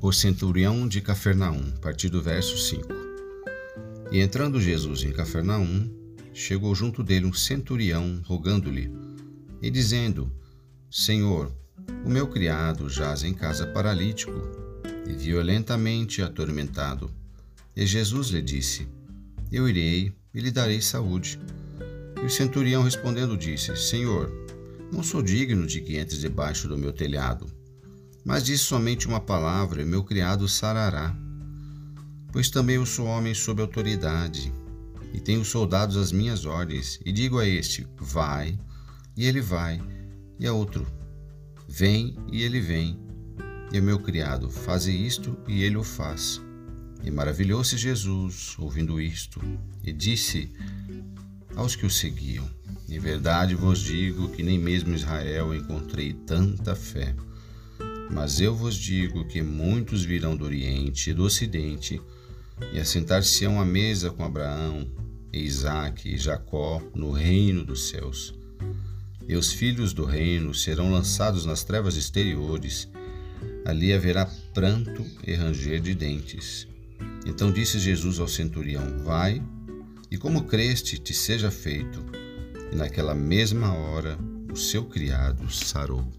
por centurião de Cafarnaum, a partir do verso 5. E entrando Jesus em Cafarnaum, chegou junto dele um centurião, rogando-lhe, e dizendo: Senhor, o meu criado jaz em casa paralítico e violentamente atormentado. E Jesus lhe disse: Eu irei e lhe darei saúde. E o centurião respondendo disse: Senhor, não sou digno de que entres debaixo do meu telhado mas disse somente uma palavra, e meu criado sarará. Pois também eu sou homem sob autoridade, e tenho soldados às minhas ordens, e digo a este: vai, e ele vai, e a outro: vem, e ele vem. E o meu criado: faze isto, e ele o faz. E maravilhou-se Jesus, ouvindo isto, e disse aos que o seguiam: Em verdade vos digo que nem mesmo Israel encontrei tanta fé. Mas eu vos digo que muitos virão do Oriente e do Ocidente e assentar-se-ão à mesa com Abraão, Isaque e Jacó no reino dos céus. E os filhos do reino serão lançados nas trevas exteriores. Ali haverá pranto e ranger de dentes. Então disse Jesus ao centurião: Vai, e como creste, te seja feito. E naquela mesma hora o seu criado sarou.